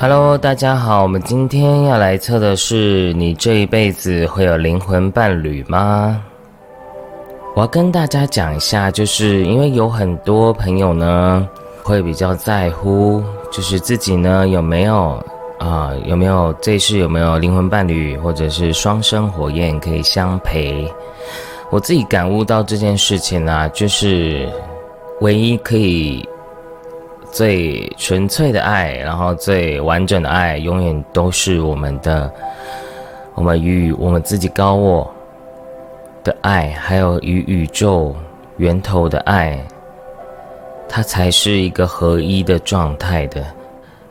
Hello，大家好，我们今天要来测的是你这一辈子会有灵魂伴侣吗？我要跟大家讲一下，就是因为有很多朋友呢会比较在乎，就是自己呢有没有啊有没有这一世有没有灵魂伴侣，或者是双生火焰可以相陪。我自己感悟到这件事情呢，就是唯一可以。最纯粹的爱，然后最完整的爱，永远都是我们的，我们与我们自己高我的爱，还有与宇宙源头的爱，它才是一个合一的状态的。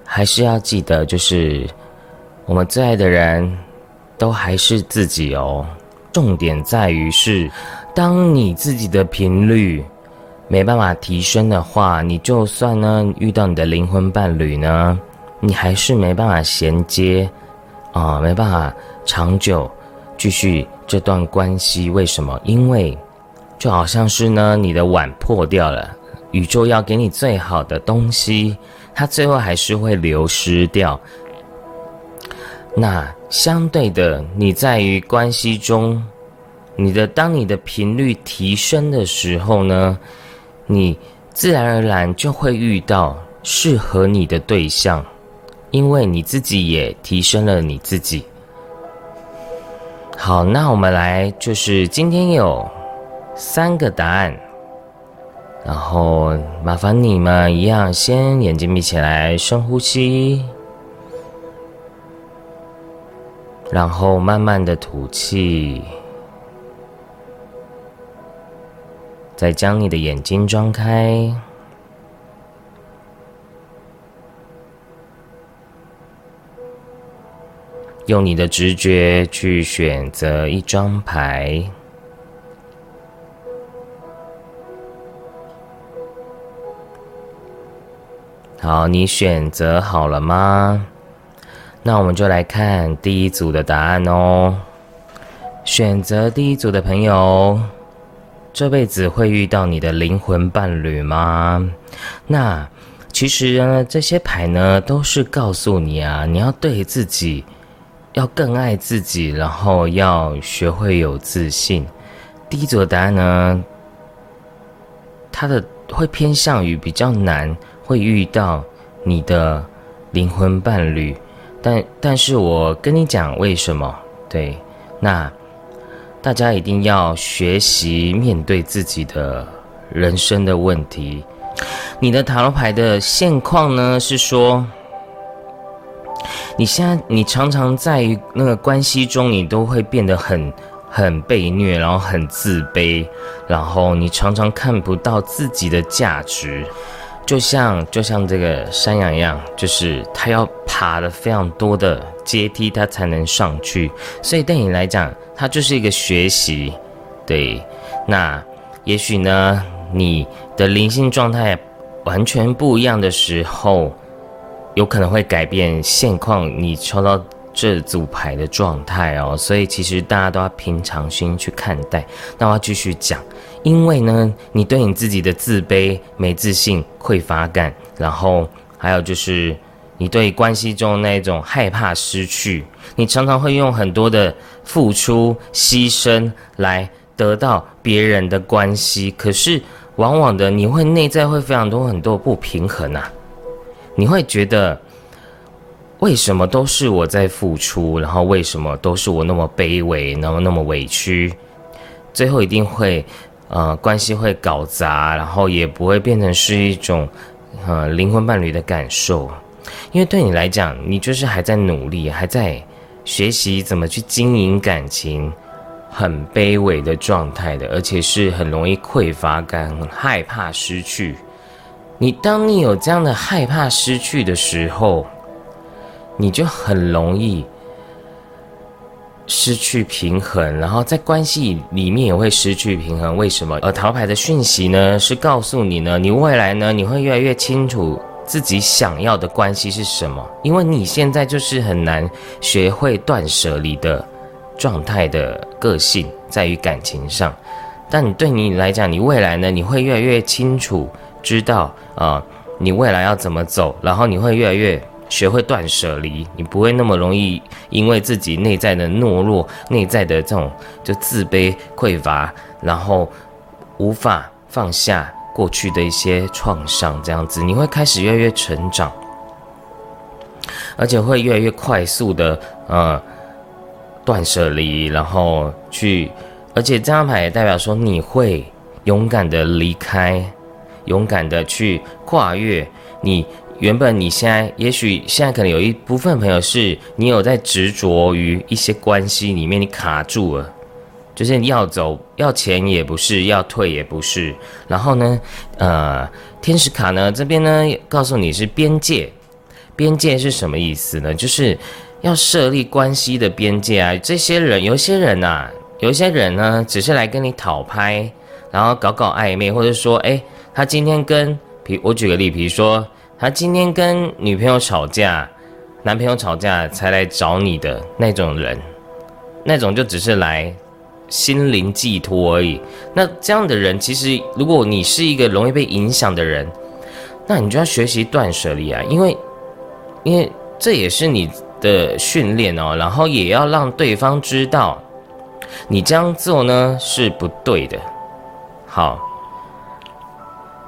还是要记得，就是我们最爱的人，都还是自己哦。重点在于是，当你自己的频率。没办法提升的话，你就算呢遇到你的灵魂伴侣呢，你还是没办法衔接，啊，没办法长久继续这段关系。为什么？因为就好像是呢，你的碗破掉了，宇宙要给你最好的东西，它最后还是会流失掉。那相对的，你在于关系中，你的当你的频率提升的时候呢？你自然而然就会遇到适合你的对象，因为你自己也提升了你自己。好，那我们来，就是今天有三个答案，然后麻烦你们一样，先眼睛闭起来，深呼吸，然后慢慢的吐气。再将你的眼睛张开，用你的直觉去选择一张牌。好，你选择好了吗？那我们就来看第一组的答案哦。选择第一组的朋友。这辈子会遇到你的灵魂伴侣吗？那其实呢，这些牌呢都是告诉你啊，你要对自己要更爱自己，然后要学会有自信。第一组的答案呢，它的会偏向于比较难会遇到你的灵魂伴侣，但但是我跟你讲为什么？对，那。大家一定要学习面对自己的人生的问题。你的塔罗牌的现况呢？是说，你现在你常常在那个关系中，你都会变得很很被虐，然后很自卑，然后你常常看不到自己的价值。就像就像这个山羊一样，就是它要爬的非常多的阶梯，它才能上去。所以对你来讲，它就是一个学习。对，那也许呢，你的灵性状态完全不一样的时候，有可能会改变现况。你抽到这组牌的状态哦，所以其实大家都要平常心去看待。那我要继续讲。因为呢，你对你自己的自卑、没自信、匮乏感，然后还有就是你对关系中那种害怕失去，你常常会用很多的付出、牺牲来得到别人的关系，可是往往的你会内在会非常多很多不平衡啊，你会觉得为什么都是我在付出，然后为什么都是我那么卑微，然后那么委屈，最后一定会。呃，关系会搞砸，然后也不会变成是一种，呃，灵魂伴侣的感受，因为对你来讲，你就是还在努力，还在学习怎么去经营感情，很卑微的状态的，而且是很容易匮乏感，很害怕失去。你当你有这样的害怕失去的时候，你就很容易。失去平衡，然后在关系里面也会失去平衡。为什么？而桃牌的讯息呢，是告诉你呢，你未来呢，你会越来越清楚自己想要的关系是什么。因为你现在就是很难学会断舍离的状态的个性，在于感情上。但对你来讲，你未来呢，你会越来越清楚知道啊，你未来要怎么走，然后你会越来越学会断舍离，你不会那么容易因为自己内在的懦弱、内在的这种就自卑、匮乏，然后无法放下过去的一些创伤，这样子你会开始越来越成长，而且会越来越快速的呃断舍离，然后去，而且这张牌也代表说你会勇敢的离开，勇敢的去跨越你。原本你现在，也许现在可能有一部分朋友是你有在执着于一些关系里面，你卡住了，就是你要走要前也不是，要退也不是。然后呢，呃，天使卡呢这边呢告诉你是边界，边界是什么意思呢？就是要设立关系的边界啊。这些人，有些人呐，有些人呢只是来跟你讨拍，然后搞搞暧昧，或者说，哎，他今天跟，比我举个例，比如说。他今天跟女朋友吵架，男朋友吵架才来找你的那种人，那种就只是来心灵寄托而已。那这样的人，其实如果你是一个容易被影响的人，那你就要学习断舍离啊，因为因为这也是你的训练哦。然后也要让对方知道，你这样做呢是不对的。好。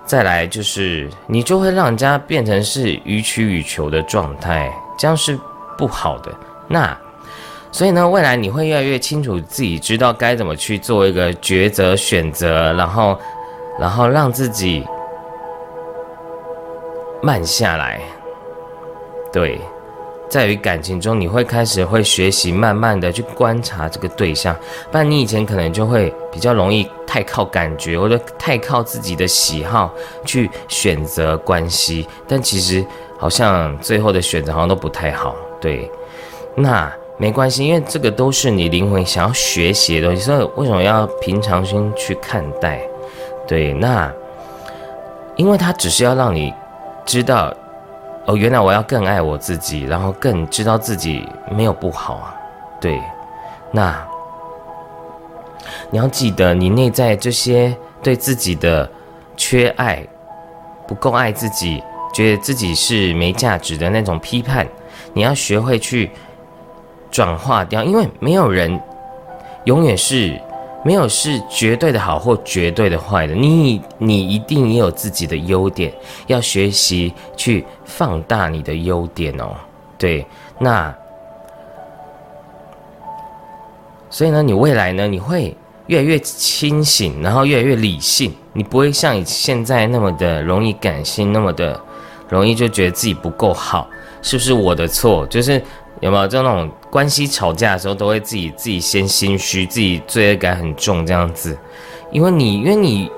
再来就是，你就会让人家变成是予取予求的状态，这样是不好的。那所以呢，未来你会越来越清楚自己知道该怎么去做一个抉择选择，然后，然后让自己慢下来，对。在于感情中，你会开始会学习，慢慢的去观察这个对象。不然你以前可能就会比较容易太靠感觉，或者太靠自己的喜好去选择关系。但其实好像最后的选择好像都不太好。对，那没关系，因为这个都是你灵魂想要学习的东西，所以为什么要平常心去看待？对，那因为它只是要让你知道。哦，原来我要更爱我自己，然后更知道自己没有不好啊。对，那你要记得，你内在这些对自己的缺爱、不够爱自己、觉得自己是没价值的那种批判，你要学会去转化掉，因为没有人永远是。没有是绝对的好或绝对的坏的，你你一定也有自己的优点，要学习去放大你的优点哦。对，那所以呢，你未来呢，你会越来越清醒，然后越来越理性，你不会像现在那么的容易感性，那么的容易就觉得自己不够好，是不是我的错？就是。有没有就那种关系吵架的时候，都会自己自己先心虚，自己罪恶感很重这样子？因为你因为你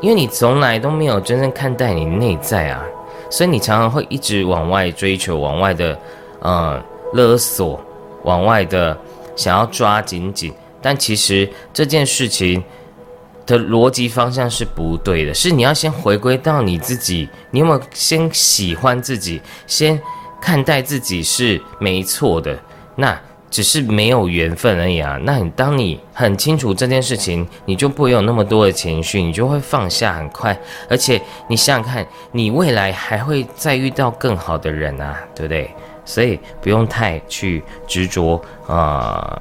因为你从来都没有真正看待你内在啊，所以你常常会一直往外追求，往外的嗯勒索，往外的想要抓紧紧。但其实这件事情的逻辑方向是不对的，是你要先回归到你自己，你有没有先喜欢自己，先。看待自己是没错的，那只是没有缘分而已啊。那你当你很清楚这件事情，你就不会有那么多的情绪，你就会放下很快。而且你想想看，你未来还会再遇到更好的人啊，对不对？所以不用太去执着啊，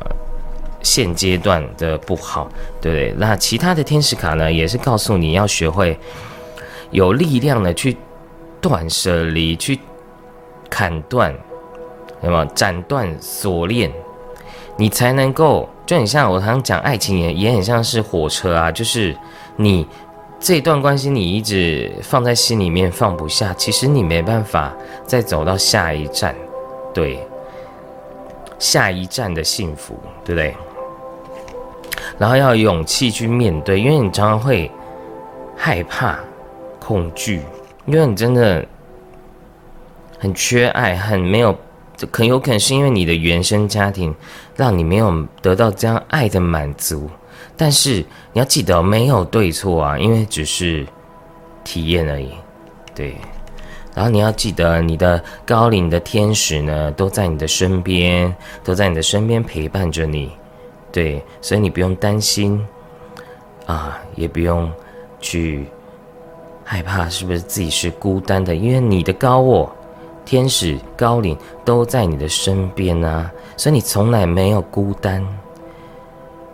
现阶段的不好，对不对？那其他的天使卡呢，也是告诉你要学会有力量的去断舍离，去。砍断，有没有斩断锁链？你才能够，就很像我常常讲，爱情也也很像是火车啊，就是你这段关系你一直放在心里面放不下，其实你没办法再走到下一站，对，下一站的幸福，对不对？然后要有勇气去面对，因为你常常会害怕、恐惧，因为你真的。很缺爱，很没有，很有可能是因为你的原生家庭让你没有得到这样爱的满足。但是你要记得，没有对错啊，因为只是体验而已。对，然后你要记得，你的高龄的天使呢，都在你的身边，都在你的身边陪伴着你。对，所以你不用担心啊，也不用去害怕是不是自己是孤单的，因为你的高我。天使、高龄都在你的身边啊，所以你从来没有孤单。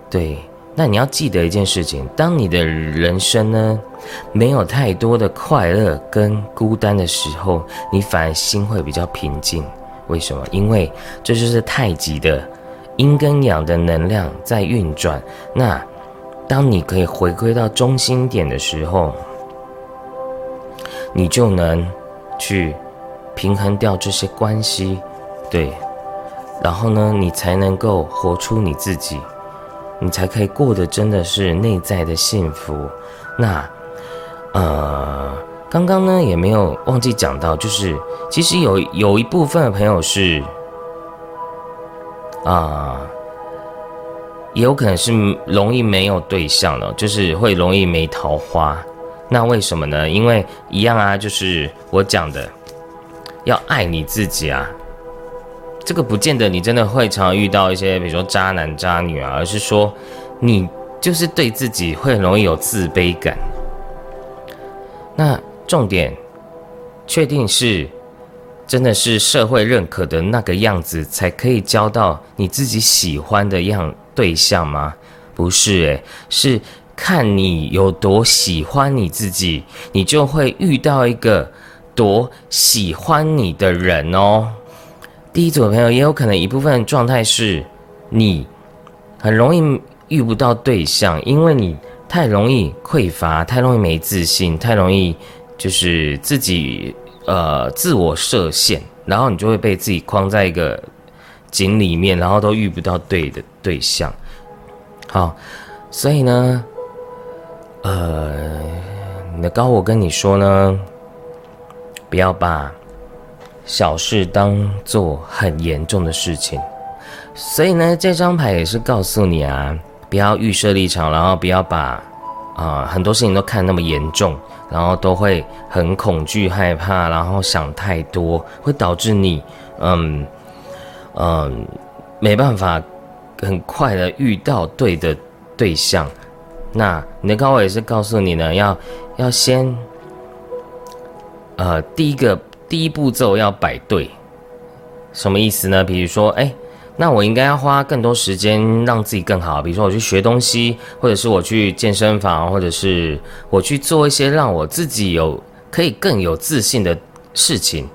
对，那你要记得一件事情：当你的人生呢没有太多的快乐跟孤单的时候，你反而心会比较平静。为什么？因为这就是太极的阴跟阳的能量在运转。那当你可以回归到中心点的时候，你就能去平衡掉这些关系，对，然后呢，你才能够活出你自己，你才可以过得真的是内在的幸福。那，呃，刚刚呢也没有忘记讲到，就是其实有有一部分的朋友是，啊。也有可能是容易没有对象了，就是会容易没桃花。那为什么呢？因为一样啊，就是我讲的，要爱你自己啊。这个不见得你真的会常遇到一些，比如说渣男渣女啊，而是说你就是对自己会很容易有自卑感。那重点，确定是真的是社会认可的那个样子，才可以交到你自己喜欢的样。对象吗？不是，诶，是看你有多喜欢你自己，你就会遇到一个多喜欢你的人哦。第一组的朋友也有可能一部分状态是，你很容易遇不到对象，因为你太容易匮乏，太容易没自信，太容易就是自己呃自我设限，然后你就会被自己框在一个。井里面，然后都遇不到对的对象，好，所以呢，呃，你的高我跟你说呢，不要把小事当做很严重的事情，所以呢，这张牌也是告诉你啊，不要预设立场，然后不要把啊很多事情都看那么严重，然后都会很恐惧害怕，然后想太多，会导致你嗯。嗯，没办法，很快的遇到对的对象。那你的高我也是告诉你呢，要要先，呃，第一个第一步骤要摆对，什么意思呢？比如说，哎，那我应该要花更多时间让自己更好。比如说，我去学东西，或者是我去健身房，或者是我去做一些让我自己有可以更有自信的事情，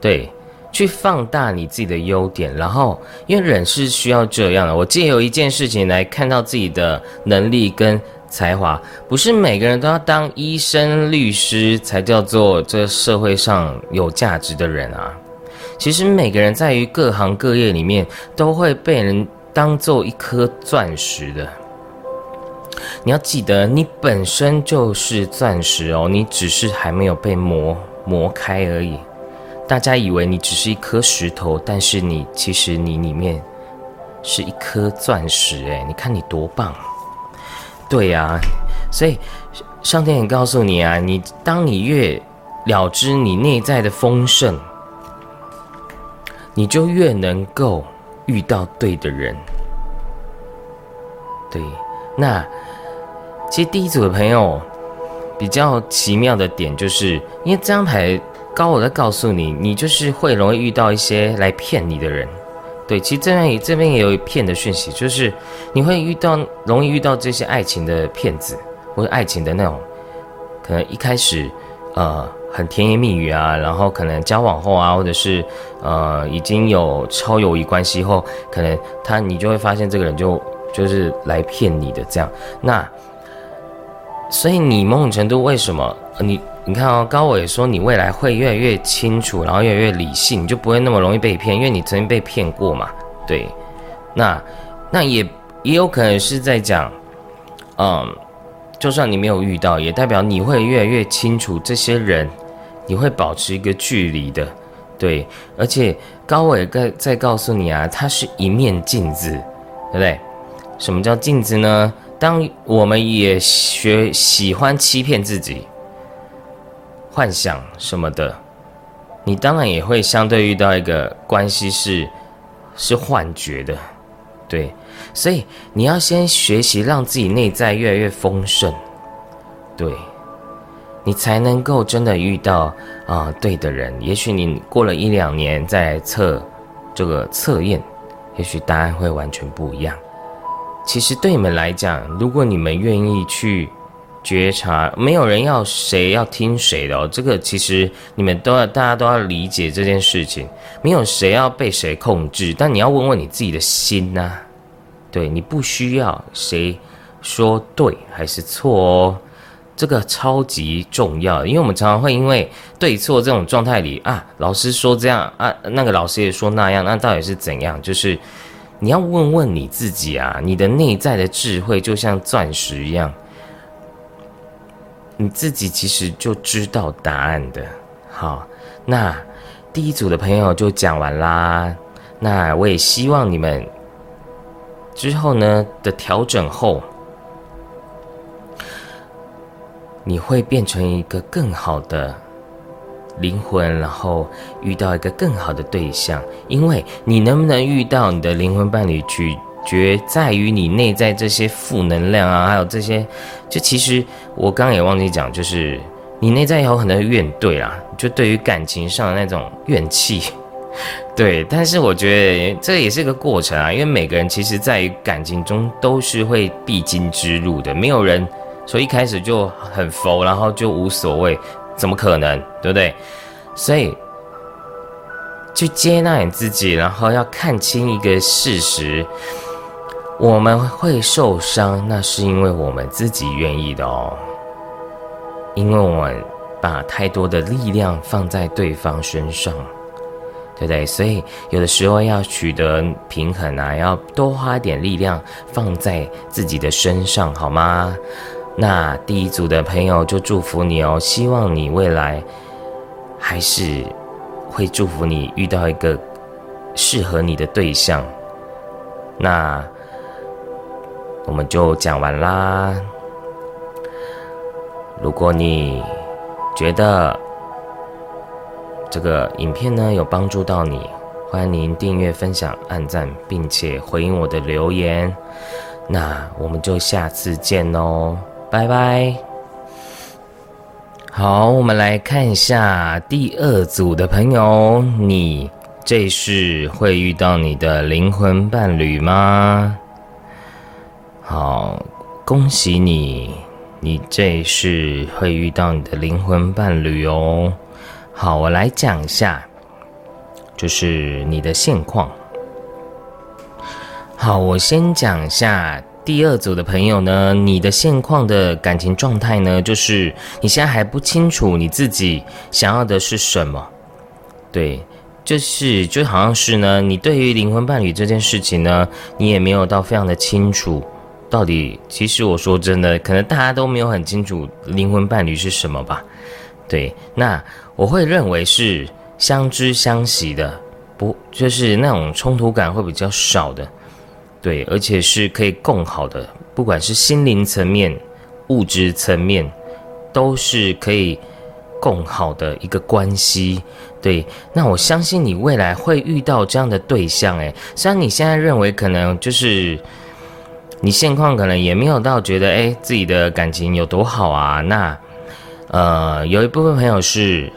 对。去放大你自己的优点，然后因为人是需要这样的。我借由一件事情来看到自己的能力跟才华，不是每个人都要当医生、律师才叫做这社会上有价值的人啊。其实每个人在于各行各业里面都会被人当做一颗钻石的。你要记得，你本身就是钻石哦，你只是还没有被磨磨开而已。大家以为你只是一颗石头，但是你其实你里面是一颗钻石哎！你看你多棒！对呀，所以上天也告诉你啊，你当你越了知你内在的丰盛，你就越能够遇到对的人。对，那其实第一组的朋友比较奇妙的点，就是因为这张牌。高我在告诉你，你就是会容易遇到一些来骗你的人，对，其实这边也这边也有一骗的讯息，就是你会遇到容易遇到这些爱情的骗子，或者爱情的那种，可能一开始呃很甜言蜜语啊，然后可能交往后啊，或者是呃已经有超友谊关系后，可能他你就会发现这个人就就是来骗你的这样，那所以你某种程度为什么你？你看哦，高伟说你未来会越来越清楚，然后越来越理性，你就不会那么容易被骗，因为你曾经被骗过嘛。对，那那也也有可能是在讲，嗯，就算你没有遇到，也代表你会越来越清楚这些人，你会保持一个距离的。对，而且高伟在在告诉你啊，它是一面镜子，对不对？什么叫镜子呢？当我们也学喜欢欺骗自己。幻想什么的，你当然也会相对遇到一个关系是是幻觉的，对，所以你要先学习让自己内在越来越丰盛，对，你才能够真的遇到啊对的人。也许你过了一两年再测这个测验，也许答案会完全不一样。其实对你们来讲，如果你们愿意去觉察，没有人要谁要听谁的哦。这个其实你们都要，大家都要理解这件事情。没有谁要被谁控制，但你要问问你自己的心呐。对你不需要谁说对还是错哦。这个超级重要，因为我们常常会因为对错这种状态里啊，老师说这样啊，那个老师也说那样，那到底是怎样？就是你要问问你自己啊，你的内在的智慧就像钻石一样，你自己其实就知道答案的。好，那第一组的朋友就讲完啦。那我也希望你们之后呢的调整后。你会变成一个更好的灵魂，然后遇到一个更好的对象。因为你能不能遇到你的灵魂伴侣，取决在于你内在这些负能量啊，还有这些。就其实我刚刚也忘记讲，就是你内在有很多怨怼啦，就对于感情上的那种怨气。对，但是我觉得这也是个过程啊，因为每个人其实在感情中都是会必经之路的，没有人。所以一开始就很佛，然后就无所谓，怎么可能，对不对？所以去接纳你自己，然后要看清一个事实：我们会受伤，那是因为我们自己愿意的哦。因为我们把太多的力量放在对方身上，对不对？所以有的时候要取得平衡啊，要多花点力量放在自己的身上，好吗？那第一组的朋友就祝福你哦，希望你未来还是会祝福你遇到一个适合你的对象。那我们就讲完啦。如果你觉得这个影片呢有帮助到你，欢迎您订阅、分享、按赞，并且回应我的留言。那我们就下次见喽。拜拜。好，我们来看一下第二组的朋友，你这是会遇到你的灵魂伴侣吗？好，恭喜你，你这是会遇到你的灵魂伴侣哦。好，我来讲一下，就是你的现况。好，我先讲一下。第二组的朋友呢，你的现况的感情状态呢，就是你现在还不清楚你自己想要的是什么，对，就是就好像是呢，你对于灵魂伴侣这件事情呢，你也没有到非常的清楚，到底其实我说真的，可能大家都没有很清楚灵魂伴侣是什么吧，对，那我会认为是相知相惜的，不就是那种冲突感会比较少的。对，而且是可以共好的，不管是心灵层面、物质层面，都是可以共好的一个关系。对，那我相信你未来会遇到这样的对象。诶，虽然你现在认为可能就是你现况可能也没有到觉得诶自己的感情有多好啊。那呃，有一部分朋友是，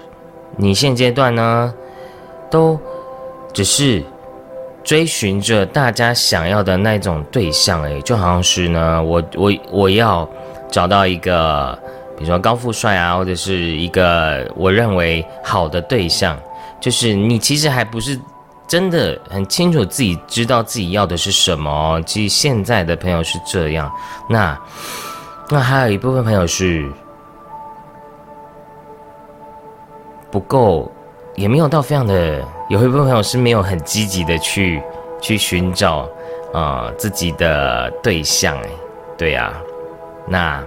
你现阶段呢，都只是。追寻着大家想要的那种对象，诶，就好像是呢，我我我要找到一个，比如说高富帅啊，或者是一个我认为好的对象，就是你其实还不是真的很清楚自己知道自己要的是什么。其实现在的朋友是这样，那那还有一部分朋友是不够。也没有到非常的，有一部分朋友是没有很积极的去去寻找啊自己的对象哎，对呀，那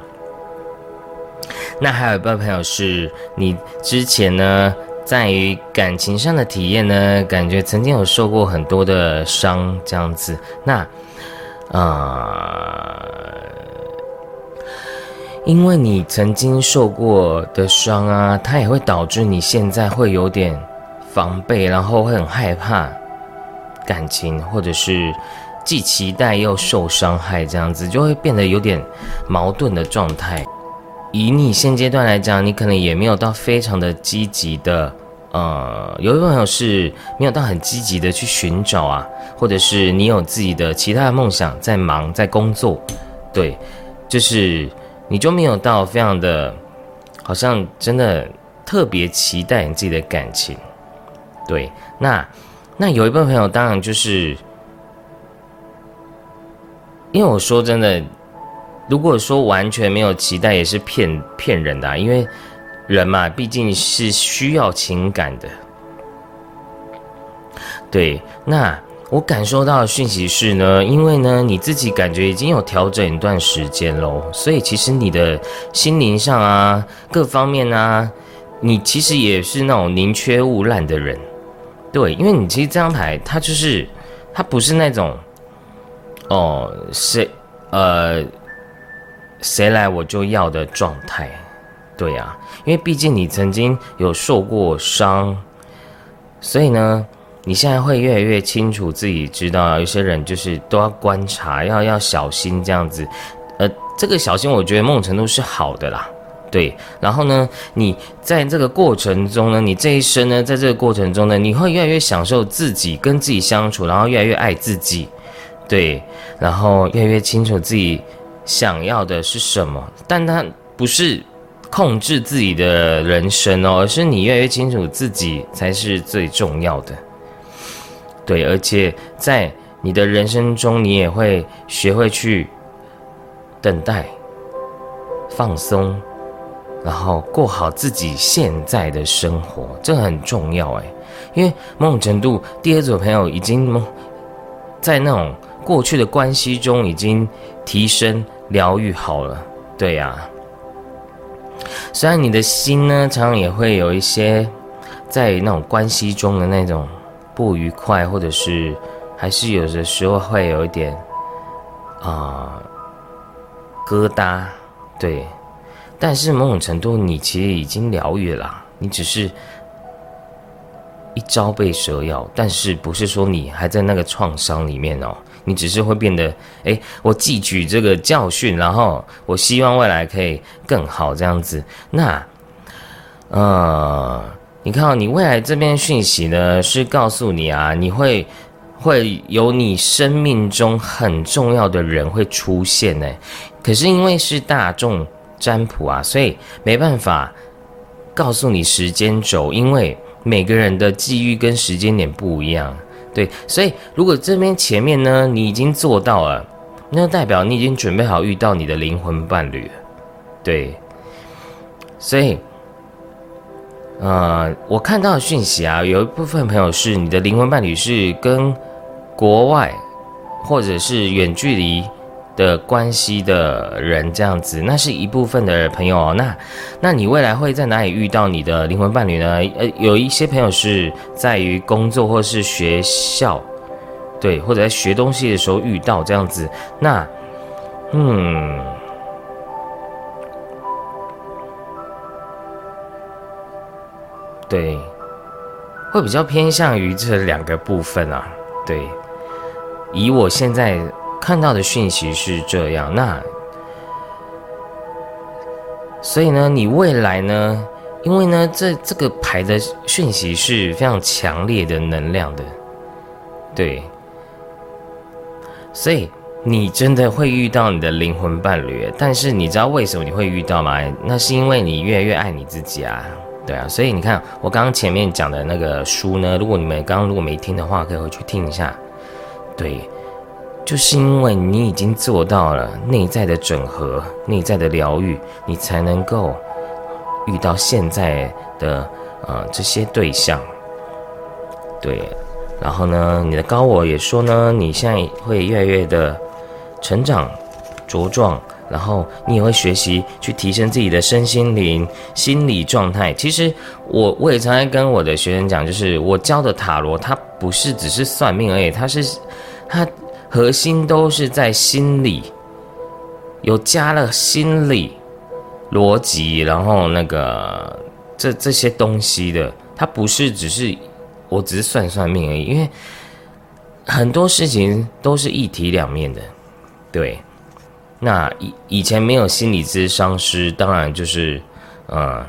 那还有一部分朋友是你之前呢，在于感情上的体验呢，感觉曾经有受过很多的伤这样子，那啊。因为你曾经受过的伤啊，它也会导致你现在会有点防备，然后会很害怕感情，或者是既期待又受伤害，这样子就会变得有点矛盾的状态。以你现阶段来讲，你可能也没有到非常的积极的，呃，有一位朋友是没有到很积极的去寻找啊，或者是你有自己的其他的梦想在忙在工作，对，就是你就没有到非常的，好像真的特别期待你自己的感情，对，那那有一部分朋友当然就是。因为我说真的，如果说完全没有期待，也是骗骗人的啊。因为人嘛，毕竟是需要情感的。对，那我感受到的讯息是呢，因为呢，你自己感觉已经有调整一段时间喽，所以其实你的心灵上啊，各方面啊，你其实也是那种宁缺毋滥的人。对，因为你其实这张牌，它就是它不是那种。哦，谁，呃，谁来我就要的状态，对呀，因为毕竟你曾经有受过伤，所以呢，你现在会越来越清楚自己知道，有些人就是都要观察，要要小心这样子，呃，这个小心我觉得某种程度是好的啦，对，然后呢，你在这个过程中呢，你这一生呢，在这个过程中呢，你会越来越享受自己跟自己相处，然后越来越爱自己。对，然后越来越清楚自己想要的是什么，但他不是控制自己的人生哦，而是你越来越清楚自己才是最重要的。对，而且在你的人生中，你也会学会去等待、放松，然后过好自己现在的生活，这很重要哎，因为某种程度，第二组朋友已经在那种。过去的关系中已经提升疗愈好了，对呀。虽然你的心呢，常常也会有一些在那种关系中的那种不愉快，或者是还是有的时候会有一点啊疙瘩，对。但是某种程度，你其实已经疗愈了，你只是一朝被蛇咬，但是不是说你还在那个创伤里面哦。你只是会变得，哎，我汲取这个教训，然后我希望未来可以更好这样子。那，呃，你看你未来这边讯息呢，是告诉你啊，你会会有你生命中很重要的人会出现呢。可是因为是大众占卜啊，所以没办法告诉你时间轴，因为每个人的际遇跟时间点不一样。对，所以如果这边前面呢，你已经做到了，那代表你已经准备好遇到你的灵魂伴侣。对，所以，呃，我看到的讯息啊，有一部分朋友是你的灵魂伴侣是跟国外或者是远距离。的关系的人这样子，那是一部分的朋友哦。那，那你未来会在哪里遇到你的灵魂伴侣呢？呃，有一些朋友是在于工作或是学校，对，或者在学东西的时候遇到这样子。那，嗯，对，会比较偏向于这两个部分啊。对，以我现在。看到的讯息是这样，那所以呢，你未来呢？因为呢，这这个牌的讯息是非常强烈的能量的，对，所以你真的会遇到你的灵魂伴侣。但是你知道为什么你会遇到吗？那是因为你越来越爱你自己啊，对啊。所以你看，我刚刚前面讲的那个书呢，如果你们刚刚如果没听的话，可以回去听一下，对。就是因为你已经做到了内在的整合、内在的疗愈，你才能够遇到现在的呃这些对象。对，然后呢，你的高我也说呢，你现在会越来越的成长茁壮，然后你也会学习去提升自己的身心灵、心理状态。其实我我也常常跟我的学生讲，就是我教的塔罗，它不是只是算命而已，它是它。核心都是在心理，有加了心理逻辑，然后那个这这些东西的，它不是只是我只是算算命而已，因为很多事情都是一体两面的，对。那以以前没有心理咨商师，当然就是，呃，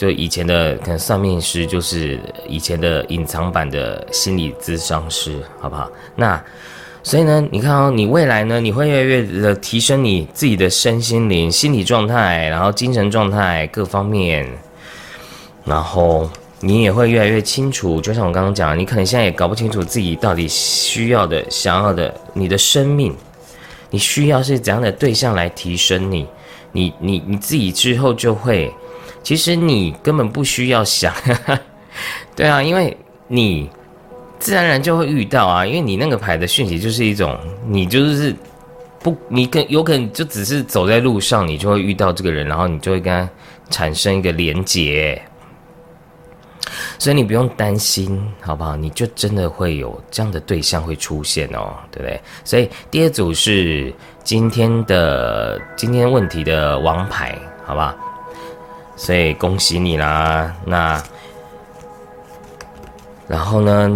就以前的可能算命师，就是以前的隐藏版的心理咨商师，好不好？那所以呢，你看哦，你未来呢，你会越来越的提升你自己的身心灵、心理状态，然后精神状态各方面，然后你也会越来越清楚。就像我刚刚讲，你可能现在也搞不清楚自己到底需要的、想要的，你的生命。你需要是怎样的对象来提升你？你你你自己之后就会，其实你根本不需要想，对啊，因为你自然而然就会遇到啊，因为你那个牌的讯息就是一种，你就是不，你跟有可能就只是走在路上，你就会遇到这个人，然后你就会跟他产生一个连结。所以你不用担心，好不好？你就真的会有这样的对象会出现哦，对不对？所以第二组是今天的今天问题的王牌，好不好？所以恭喜你啦！那然后呢？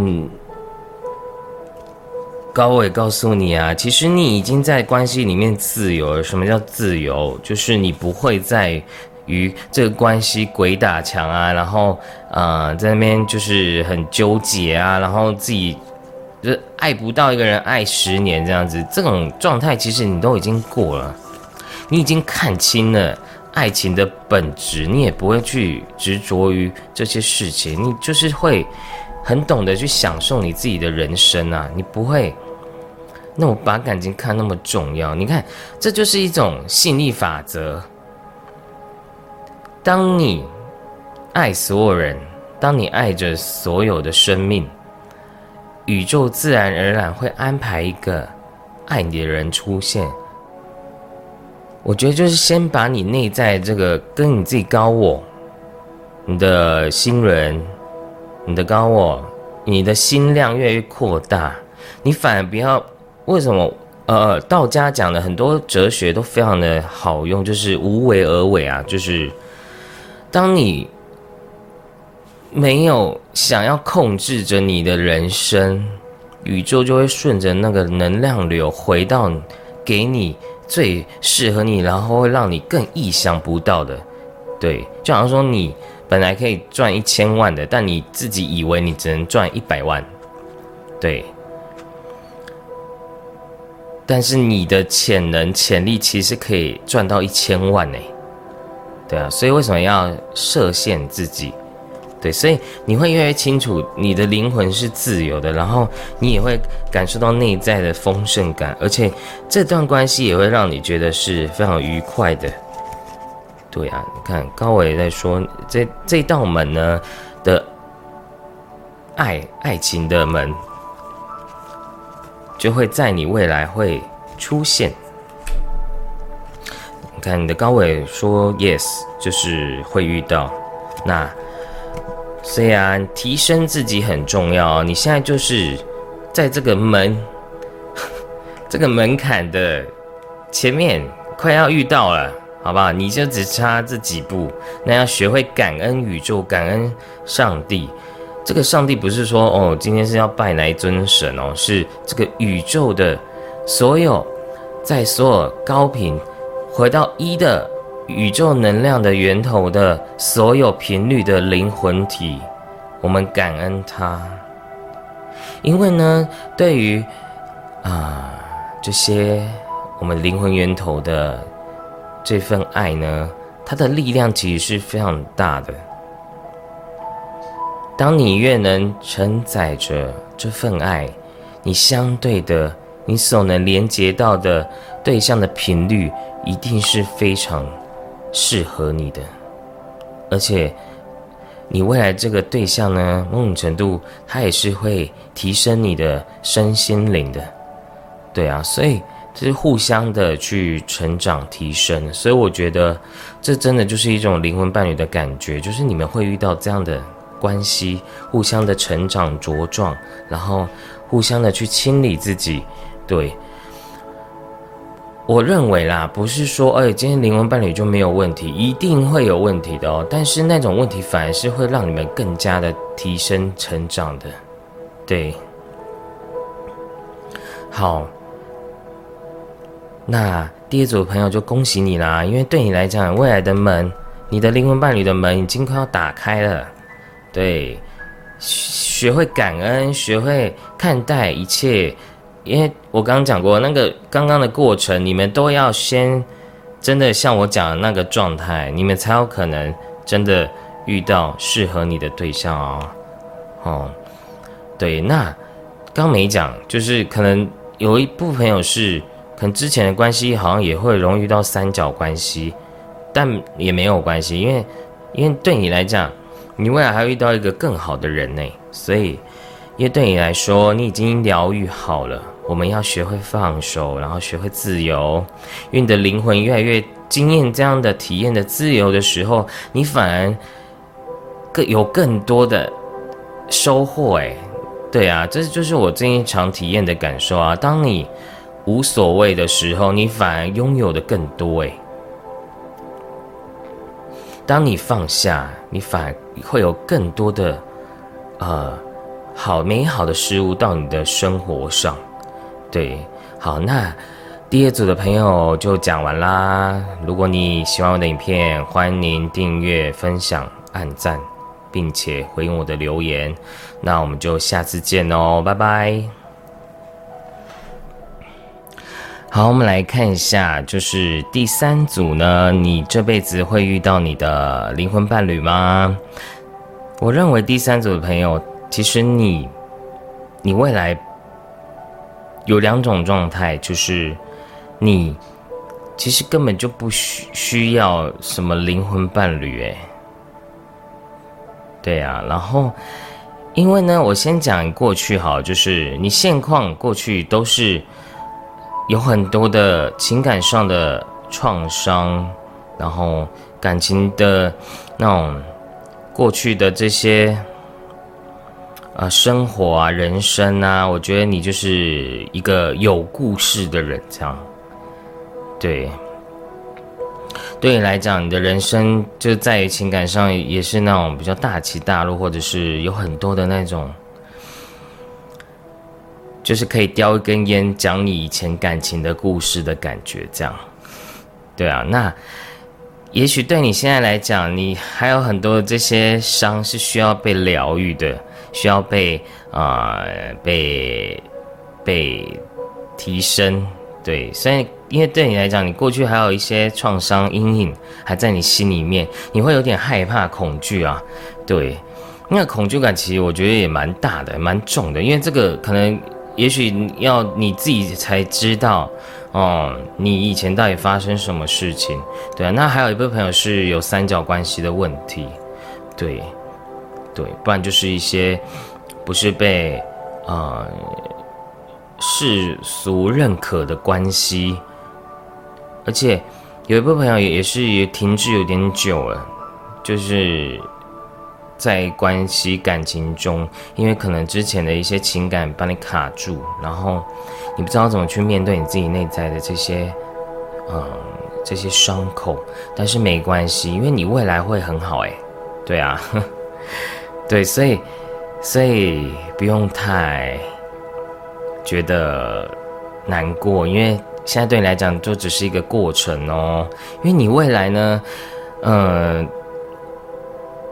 高伟告诉你啊，其实你已经在关系里面自由了。什么叫自由？就是你不会再。与这个关系鬼打墙啊，然后呃，在那边就是很纠结啊，然后自己就爱不到一个人爱十年这样子，这种状态其实你都已经过了，你已经看清了爱情的本质，你也不会去执着于这些事情，你就是会很懂得去享受你自己的人生啊，你不会那我把感情看那么重要，你看这就是一种吸引力法则。当你爱所有人，当你爱着所有的生命，宇宙自然而然会安排一个爱你的人出现。我觉得就是先把你内在这个跟你自己高我、你的心人、你的高我、你的心量越来越扩大，你反而不要为什么？呃，道家讲的很多哲学都非常的好用，就是无为而为啊，就是。当你没有想要控制着你的人生，宇宙就会顺着那个能量流回到给你最适合你，然后会让你更意想不到的。对，就好像说你本来可以赚一千万的，但你自己以为你只能赚一百万，对。但是你的潜能、潜力其实可以赚到一千万呢。对啊，所以为什么要设限自己？对，所以你会越来越清楚，你的灵魂是自由的，然后你也会感受到内在的丰盛感，而且这段关系也会让你觉得是非常愉快的。对啊，你看高伟在说，这这道门呢的爱爱情的门，就会在你未来会出现。你看你的高伟说 yes，就是会遇到。那虽然提升自己很重要，你现在就是在这个门 这个门槛的前面，快要遇到了，好不好？你就只差这几步。那要学会感恩宇宙，感恩上帝。这个上帝不是说哦，今天是要拜哪一尊神哦，是这个宇宙的所有，在所有高频。回到一的宇宙能量的源头的所有频率的灵魂体，我们感恩它，因为呢，对于啊这些我们灵魂源头的这份爱呢，它的力量其实是非常大的。当你越能承载着这份爱，你相对的，你所能连接到的对象的频率。一定是非常适合你的，而且你未来这个对象呢，某种程度它也是会提升你的身心灵的，对啊，所以这是互相的去成长提升，所以我觉得这真的就是一种灵魂伴侣的感觉，就是你们会遇到这样的关系，互相的成长茁壮，然后互相的去清理自己，对。我认为啦，不是说，哎，今天灵魂伴侣就没有问题，一定会有问题的哦。但是那种问题反而是会让你们更加的提升成长的，对。好，那第二组朋友就恭喜你啦，因为对你来讲，未来的门，你的灵魂伴侣的门已经快要打开了。对，学会感恩，学会看待一切，因为我刚刚讲过，那个刚刚的过程，你们都要先真的像我讲的那个状态，你们才有可能真的遇到适合你的对象哦。哦，对，那刚没讲，就是可能有一部分朋友是。可能之前的关系好像也会容易遇到三角关系，但也没有关系，因为因为对你来讲，你未来还会遇到一个更好的人呢。所以，因为对你来说，你已经疗愈好了。我们要学会放手，然后学会自由。因为你的灵魂越来越经验这样的体验的自由的时候，你反而更有更多的收获。哎，对啊，这就是我这一场体验的感受啊。当你。无所谓的时候，你反而拥有的更多诶。当你放下，你反而会有更多的呃好美好的事物到你的生活上。对，好，那第二组的朋友就讲完啦。如果你喜欢我的影片，欢迎订阅、分享、按赞，并且回应我的留言。那我们就下次见哦，拜拜。好，我们来看一下，就是第三组呢，你这辈子会遇到你的灵魂伴侣吗？我认为第三组的朋友，其实你，你未来有两种状态，就是你其实根本就不需需要什么灵魂伴侣，哎，对呀，然后因为呢，我先讲过去好，就是你现况过去都是。有很多的情感上的创伤，然后感情的那种过去的这些啊生活啊人生啊，我觉得你就是一个有故事的人，这样对。对你来讲，你的人生就在于情感上也是那种比较大起大落，或者是有很多的那种。就是可以叼一根烟讲你以前感情的故事的感觉，这样，对啊，那也许对你现在来讲，你还有很多这些伤是需要被疗愈的，需要被啊被被提升，对，所以因为对你来讲，你过去还有一些创伤阴影还在你心里面，你会有点害怕、恐惧啊，对，那恐惧感其实我觉得也蛮大的、蛮重的，因为这个可能。也许要你自己才知道，哦，你以前到底发生什么事情？对啊，那还有一部分朋友是有三角关系的问题，对，对，不然就是一些不是被啊世俗认可的关系，而且有一部分朋友也是停滞有点久了，就是。在关系感情中，因为可能之前的一些情感把你卡住，然后你不知道怎么去面对你自己内在的这些，嗯，这些伤口。但是没关系，因为你未来会很好，哎，对啊，对，所以，所以不用太觉得难过，因为现在对你来讲就只是一个过程哦。因为你未来呢，嗯。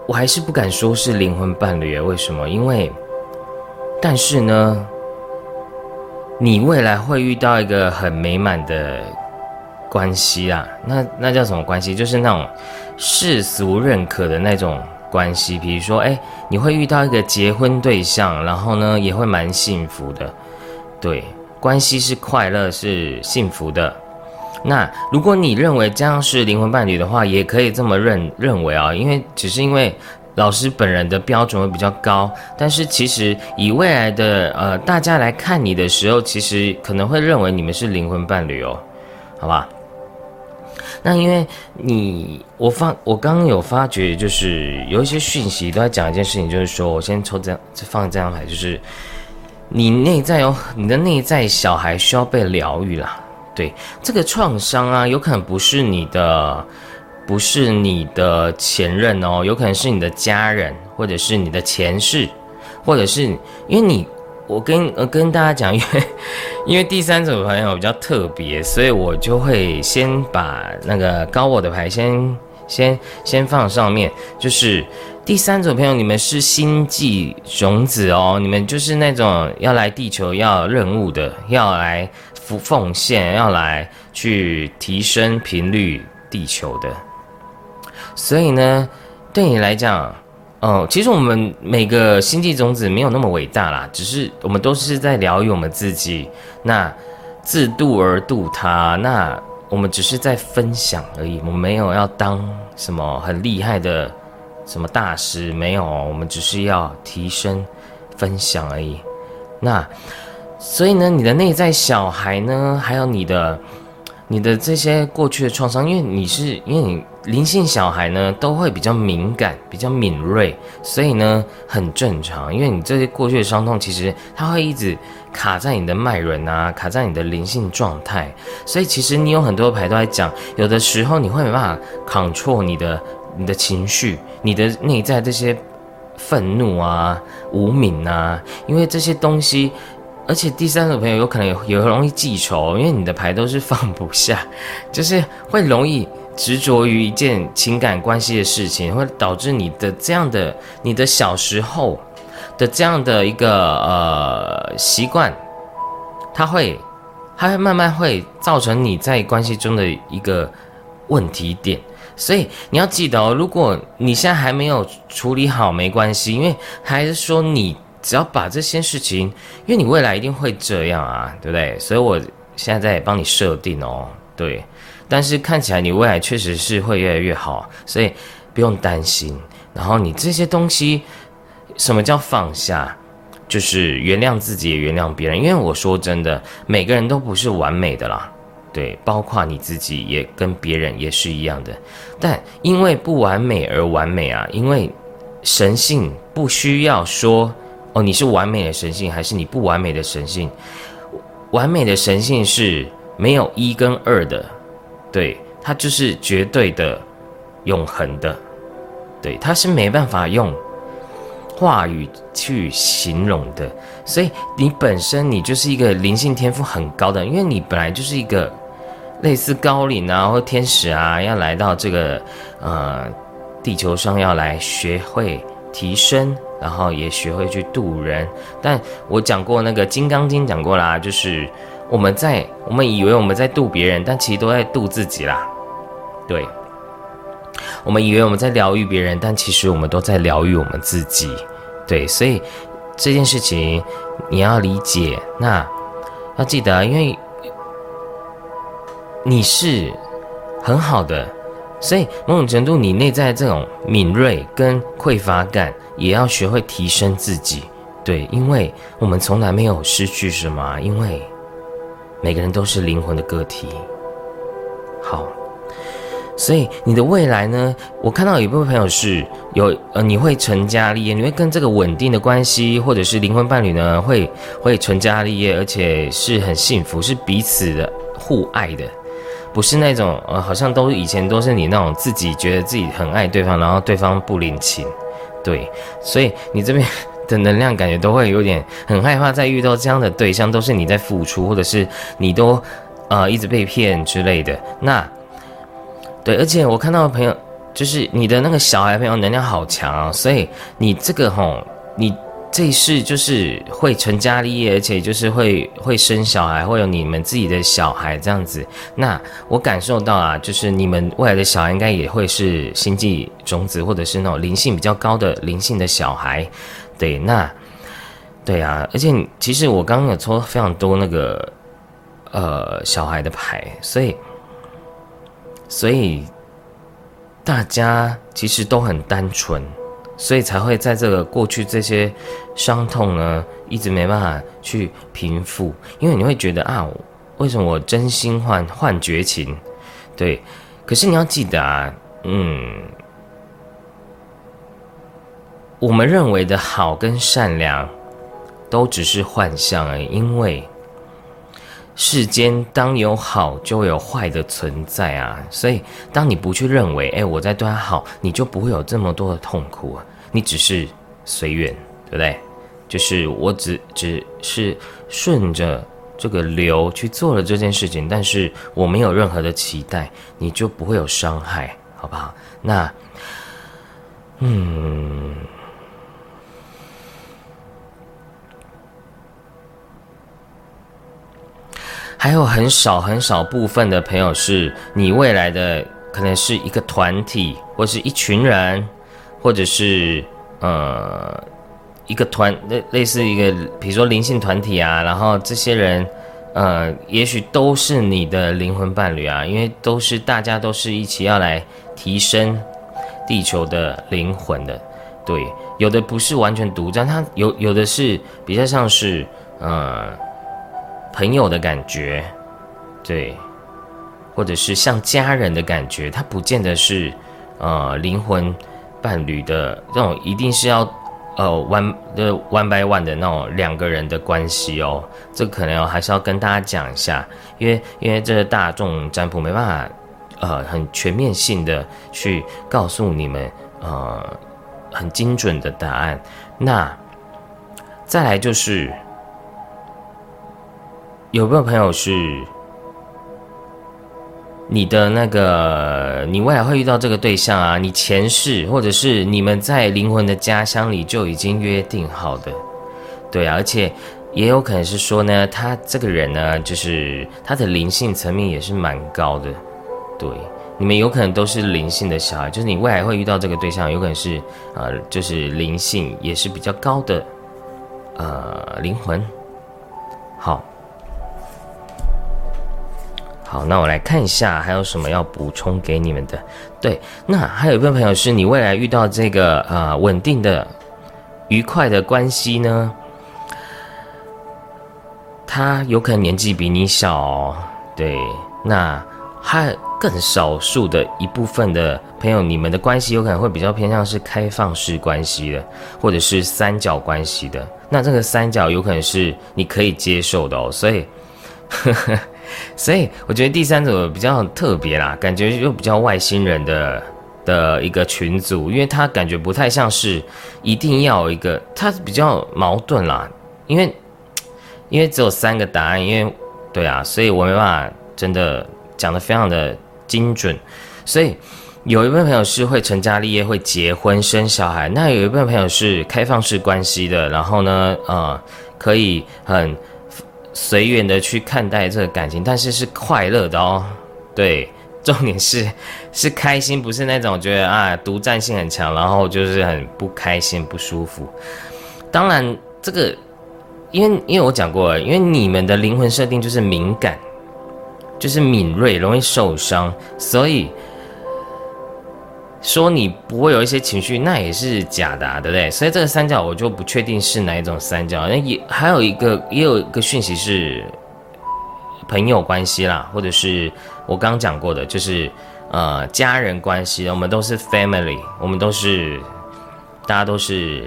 我还是不敢说是灵魂伴侣，为什么？因为，但是呢，你未来会遇到一个很美满的关系啊。那那叫什么关系？就是那种世俗认可的那种关系。比如说，哎，你会遇到一个结婚对象，然后呢，也会蛮幸福的。对，关系是快乐，是幸福的。那如果你认为这样是灵魂伴侣的话，也可以这么认认为啊，因为只是因为老师本人的标准会比较高，但是其实以未来的呃大家来看你的时候，其实可能会认为你们是灵魂伴侣哦，好吧？那因为你我发我刚刚有发觉，就是有一些讯息都在讲一件事情，就是说我先抽这样放这张牌，就是你内在有你的内在小孩需要被疗愈啦。对这个创伤啊，有可能不是你的，不是你的前任哦，有可能是你的家人，或者是你的前世，或者是因为你我跟呃跟大家讲，因为因为第三组朋友比较特别，所以我就会先把那个高我的牌先先先放上面。就是第三组朋友，你们是星际种子哦，你们就是那种要来地球要任务的，要来奉献，要来去提升频率地球的。所以呢，对你来讲。哦，其实我们每个星际种子没有那么伟大啦，只是我们都是在疗愈我们自己，那自度而度他，那我们只是在分享而已，我们没有要当什么很厉害的什么大师，没有，我们只是要提升分享而已。那所以呢，你的内在小孩呢，还有你的。你的这些过去的创伤，因为你是因为你灵性小孩呢，都会比较敏感、比较敏锐，所以呢很正常。因为你这些过去的伤痛，其实它会一直卡在你的脉轮啊，卡在你的灵性状态。所以其实你有很多牌都在讲，有的时候你会没办法 control 你的你的情绪，你的内在这些愤怒啊、无名啊，因为这些东西。而且第三组朋友有可能也容易记仇，因为你的牌都是放不下，就是会容易执着于一件情感关系的事情，会导致你的这样的你的小时候的这样的一个呃习惯，它会它会慢慢会造成你在关系中的一个问题点，所以你要记得哦，如果你现在还没有处理好，没关系，因为还是说你。只要把这些事情，因为你未来一定会这样啊，对不对？所以我现在在帮你设定哦，对。但是看起来你未来确实是会越来越好，所以不用担心。然后你这些东西，什么叫放下？就是原谅自己，也原谅别人。因为我说真的，每个人都不是完美的啦，对，包括你自己也跟别人也是一样的。但因为不完美而完美啊，因为神性不需要说。哦，你是完美的神性，还是你不完美的神性？完美的神性是没有一跟二的，对，它就是绝对的、永恒的，对，它是没办法用话语去形容的。所以你本身你就是一个灵性天赋很高的，因为你本来就是一个类似高领啊或天使啊，要来到这个呃地球上，要来学会提升。然后也学会去渡人，但我讲过那个《金刚经》讲过啦，就是我们在我们以为我们在渡别人，但其实都在渡自己啦。对，我们以为我们在疗愈别人，但其实我们都在疗愈我们自己。对，所以这件事情你要理解，那要记得，因为你是很好的。所以某种程度，你内在这种敏锐跟匮乏感，也要学会提升自己。对，因为我们从来没有失去什么，因为每个人都是灵魂的个体。好，所以你的未来呢？我看到有一部分朋友是有呃，你会成家立业，你会跟这个稳定的关系，或者是灵魂伴侣呢，会会成家立业，而且是很幸福，是彼此的互爱的。不是那种呃，好像都以前都是你那种自己觉得自己很爱对方，然后对方不领情，对，所以你这边的能量感觉都会有点很害怕，在遇到这样的对象，都是你在付出，或者是你都呃一直被骗之类的。那对，而且我看到的朋友，就是你的那个小孩朋友能量好强啊，所以你这个吼你。这一世就是会成家立业，而且就是会会生小孩，会有你们自己的小孩这样子。那我感受到啊，就是你们未来的小孩应该也会是星际种子，或者是那种灵性比较高的灵性的小孩。对，那对啊，而且其实我刚刚有抽非常多那个呃小孩的牌，所以所以大家其实都很单纯。所以才会在这个过去这些伤痛呢，一直没办法去平复，因为你会觉得啊，为什么我真心换换绝情？对，可是你要记得啊，嗯，我们认为的好跟善良，都只是幻象而已，因为。世间当有好，就有坏的存在啊！所以，当你不去认为，哎，我在对他好，你就不会有这么多的痛苦啊！你只是随缘，对不对？就是我只只是顺着这个流去做了这件事情，但是我没有任何的期待，你就不会有伤害，好不好？那，嗯。还有很少很少部分的朋友是你未来的可能是一个团体，或是一群人，或者是呃一个团类类似一个，比如说灵性团体啊，然后这些人呃也许都是你的灵魂伴侣啊，因为都是大家都是一起要来提升地球的灵魂的，对，有的不是完全独占，他有有的是比较像是呃。朋友的感觉，对，或者是像家人的感觉，它不见得是，呃，灵魂伴侣的这种，一定是要，呃，one 的 one by one 的那种两个人的关系哦。这可能还是要跟大家讲一下，因为因为这个大众占卜没办法，呃，很全面性的去告诉你们，呃，很精准的答案。那再来就是。有没有朋友是你的那个？你未来会遇到这个对象啊？你前世或者是你们在灵魂的家乡里就已经约定好的，对啊，而且也有可能是说呢，他这个人呢，就是他的灵性层面也是蛮高的，对，你们有可能都是灵性的小孩，就是你未来会遇到这个对象，有可能是呃，就是灵性也是比较高的呃灵魂，好。好，那我来看一下还有什么要补充给你们的。对，那还有一位朋友是你未来遇到这个呃稳定的、愉快的关系呢？他有可能年纪比你小，对。那还更少数的一部分的朋友，你们的关系有可能会比较偏向是开放式关系的，或者是三角关系的。那这个三角有可能是你可以接受的哦，所以。呵 呵所以我觉得第三组比较特别啦，感觉又比较外星人的的一个群组，因为他感觉不太像是一定要一个，他比较矛盾啦，因为 因为只有三个答案，因为对啊，所以我没办法真的讲的非常的精准，所以有一部分朋友是会成家立业、会结婚生小孩，那有一部分朋友是开放式关系的，然后呢，呃，可以很。随缘的去看待这个感情，但是是快乐的哦。对，重点是 是开心，不是那种觉得啊独占性很强，然后就是很不开心、不舒服。当然，这个因为因为我讲过，因为你们的灵魂设定就是敏感，就是敏锐，容易受伤，所以。说你不会有一些情绪，那也是假的，对不对？所以这个三角我就不确定是哪一种三角。那也还有一个，也有一个讯息是朋友关系啦，或者是我刚讲过的，就是呃家人关系。我们都是 family，我们都是大家都是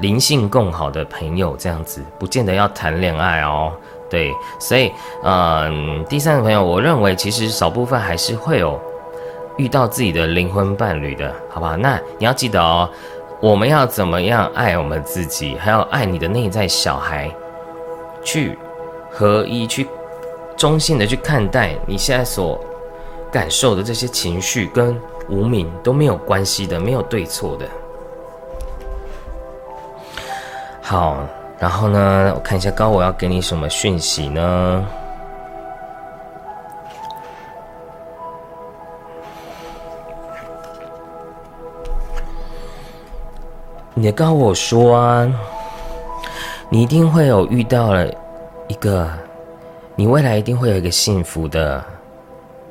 灵性共好的朋友，这样子不见得要谈恋爱哦。对，所以嗯，第三个朋友，我认为其实少部分还是会有。遇到自己的灵魂伴侣的，好不好？那你要记得哦，我们要怎么样爱我们自己，还要爱你的内在小孩，去合一，去中性的去看待你现在所感受的这些情绪，跟无名都没有关系的，没有对错的。好，然后呢，我看一下高，我要给你什么讯息呢？你告诉我说啊，你一定会有遇到了一个，你未来一定会有一个幸福的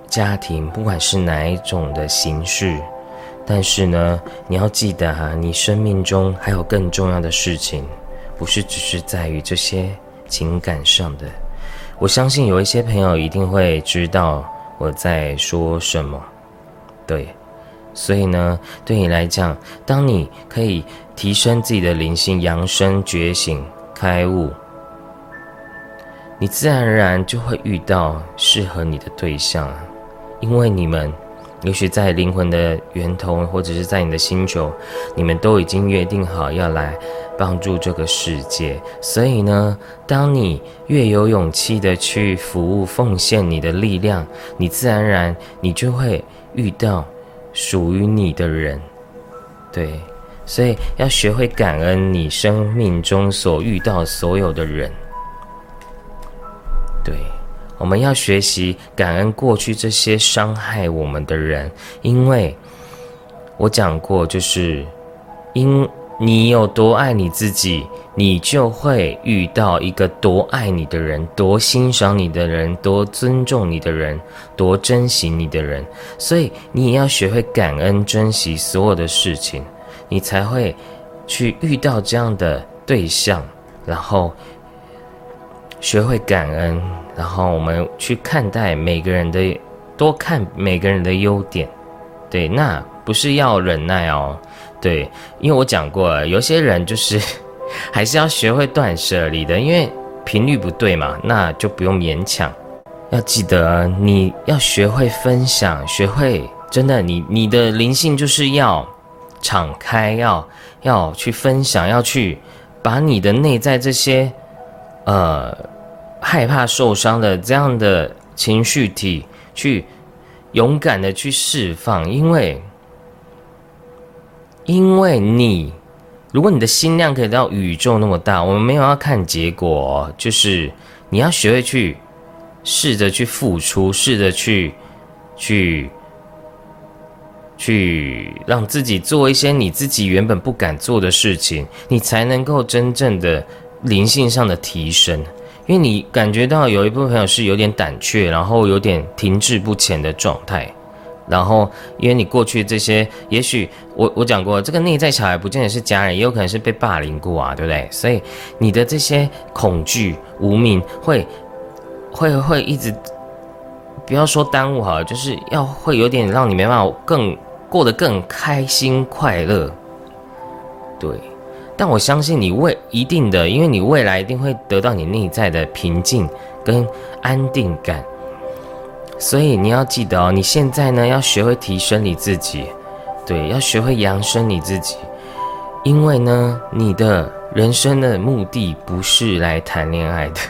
家庭，不管是哪一种的形式。但是呢，你要记得哈，你生命中还有更重要的事情，不是只是在于这些情感上的。我相信有一些朋友一定会知道我在说什么，对。所以呢，对你来讲，当你可以提升自己的灵性、扬升、觉醒、开悟，你自然而然就会遇到适合你的对象，因为你们也许在灵魂的源头，或者是在你的星球，你们都已经约定好要来帮助这个世界。所以呢，当你越有勇气的去服务、奉献你的力量，你自然而然你就会遇到属于你的人。对，所以要学会感恩你生命中所遇到所有的人。对。我们要学习感恩过去这些伤害我们的人，因为我讲过，就是因你有多爱你自己，你就会遇到一个多爱你的人，多欣赏你的人，多尊重你的人，多珍惜你的人。所以你也要学会感恩、珍惜所有的事情，你才会去遇到这样的对象，然后学会感恩。然后我们去看待每个人的，多看每个人的优点，对，那不是要忍耐哦，对，因为我讲过了，有些人就是 还是要学会断舍离的，因为频率不对嘛，那就不用勉强。要记得你要学会分享，学会真的，你你的灵性就是要敞开，要要去分享，要去把你的内在这些，呃。害怕受伤的这样的情绪体，去勇敢的去释放，因为，因为你，如果你的心量可以到宇宙那么大，我们没有要看结果，就是你要学会去试着去付出，试着去去去让自己做一些你自己原本不敢做的事情，你才能够真正的灵性上的提升。因为你感觉到有一部分朋友是有点胆怯，然后有点停滞不前的状态，然后因为你过去这些，也许我我讲过，这个内在小孩不见得是家人，也有可能是被霸凌过啊，对不对？所以你的这些恐惧、无名会会会一直，不要说耽误好了，就是要会有点让你没办法更过得更开心快乐，对。但我相信你未一定的，因为你未来一定会得到你内在的平静跟安定感，所以你要记得哦，你现在呢要学会提升你自己，对，要学会扬升你自己，因为呢，你的人生的目的不是来谈恋爱的，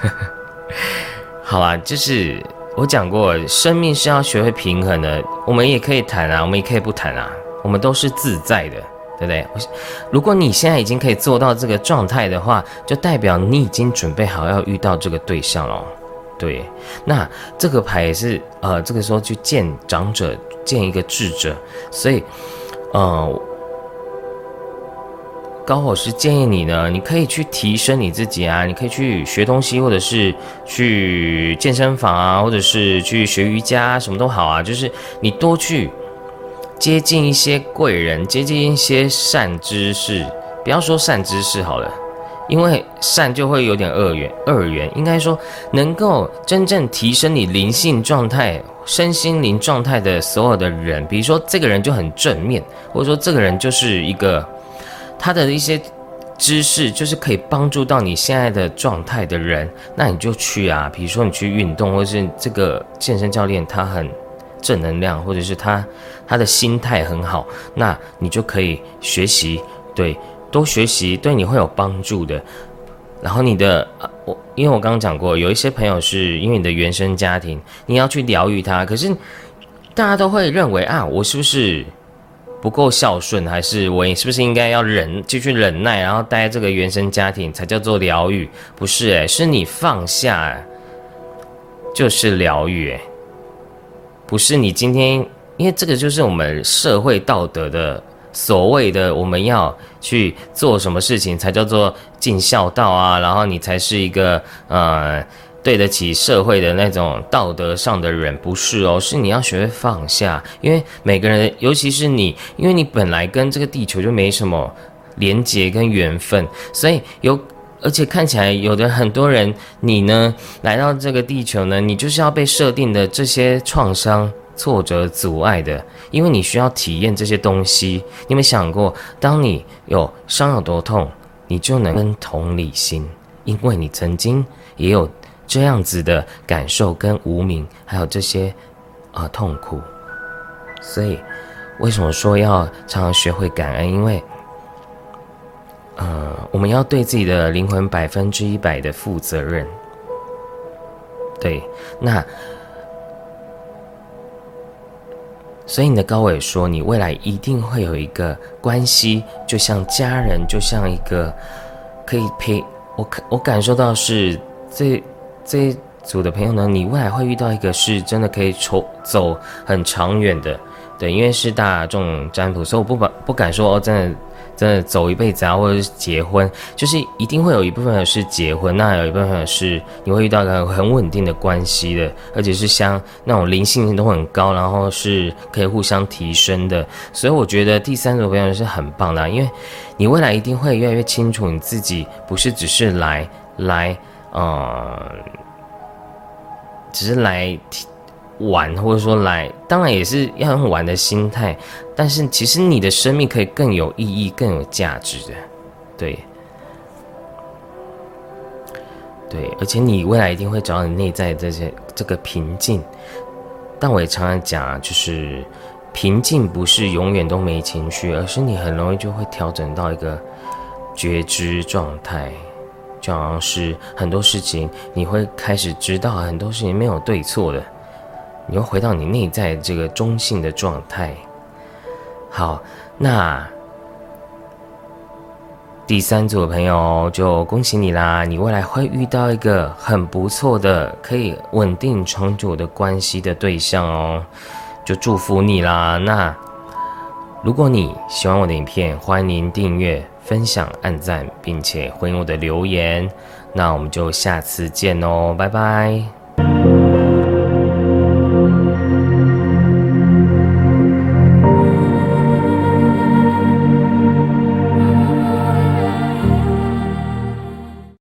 好啊，就是我讲过，生命是要学会平衡的，我们也可以谈啊，我们也可以不谈啊，我们都是自在的。对不对？如果你现在已经可以做到这个状态的话，就代表你已经准备好要遇到这个对象了。对，那这个牌也是呃，这个时候去见长者，见一个智者。所以，呃，高老师建议你呢，你可以去提升你自己啊，你可以去学东西，或者是去健身房啊，或者是去学瑜伽，什么都好啊，就是你多去。接近一些贵人，接近一些善知识，不要说善知识好了，因为善就会有点二元。二元应该说能够真正提升你灵性状态、身心灵状态的所有的人，比如说这个人就很正面，或者说这个人就是一个他的一些知识就是可以帮助到你现在的状态的人，那你就去啊。比如说你去运动，或者是这个健身教练他很。正能量，或者是他他的心态很好，那你就可以学习，对，多学习对你会有帮助的。然后你的，我因为我刚刚讲过，有一些朋友是因为你的原生家庭，你要去疗愈他，可是大家都会认为啊，我是不是不够孝顺，还是我是不是应该要忍，继续忍耐，然后待这个原生家庭才叫做疗愈？不是，诶，是你放下，就是疗愈，诶。不是你今天，因为这个就是我们社会道德的所谓的，我们要去做什么事情才叫做尽孝道啊，然后你才是一个呃对得起社会的那种道德上的人，不是哦，是你要学会放下，因为每个人，尤其是你，因为你本来跟这个地球就没什么连结跟缘分，所以有。而且看起来有的很多人，你呢来到这个地球呢，你就是要被设定的这些创伤、挫折、阻碍的，因为你需要体验这些东西。你有没有想过，当你有伤有多痛，你就能跟同理心，因为你曾经也有这样子的感受跟无名，还有这些啊痛苦。所以，为什么说要常常学会感恩？因为，呃，我们要对自己的灵魂百分之一百的负责任。对，那，所以你的高伟说，你未来一定会有一个关系，就像家人，就像一个可以陪我。可我感受到是这这一组的朋友呢，你未来会遇到一个是真的可以走走很长远的。对，因为是大众占卜，所以我不敢不敢说哦，真的。真的走一辈子啊，或者是结婚，就是一定会有一部分是结婚，那有一部分是你会遇到一个很稳定的关系的，而且是像那种灵性都很高，然后是可以互相提升的。所以我觉得第三组朋友是很棒的，因为你未来一定会越来越清楚你自己，不是只是来来呃，只是来。玩，或者说来，当然也是要用玩的心态，但是其实你的生命可以更有意义、更有价值的，对，对，而且你未来一定会找到你内在这些这个平静。但我也常常讲，就是平静不是永远都没情绪，而是你很容易就会调整到一个觉知状态，就好像是很多事情你会开始知道很多事情没有对错的。你又回到你内在这个中性的状态。好，那第三组的朋友就恭喜你啦！你未来会遇到一个很不错的、可以稳定长久的关系的对象哦，就祝福你啦！那如果你喜欢我的影片，欢迎订阅、分享、按赞，并且回应我的留言。那我们就下次见哦，拜拜。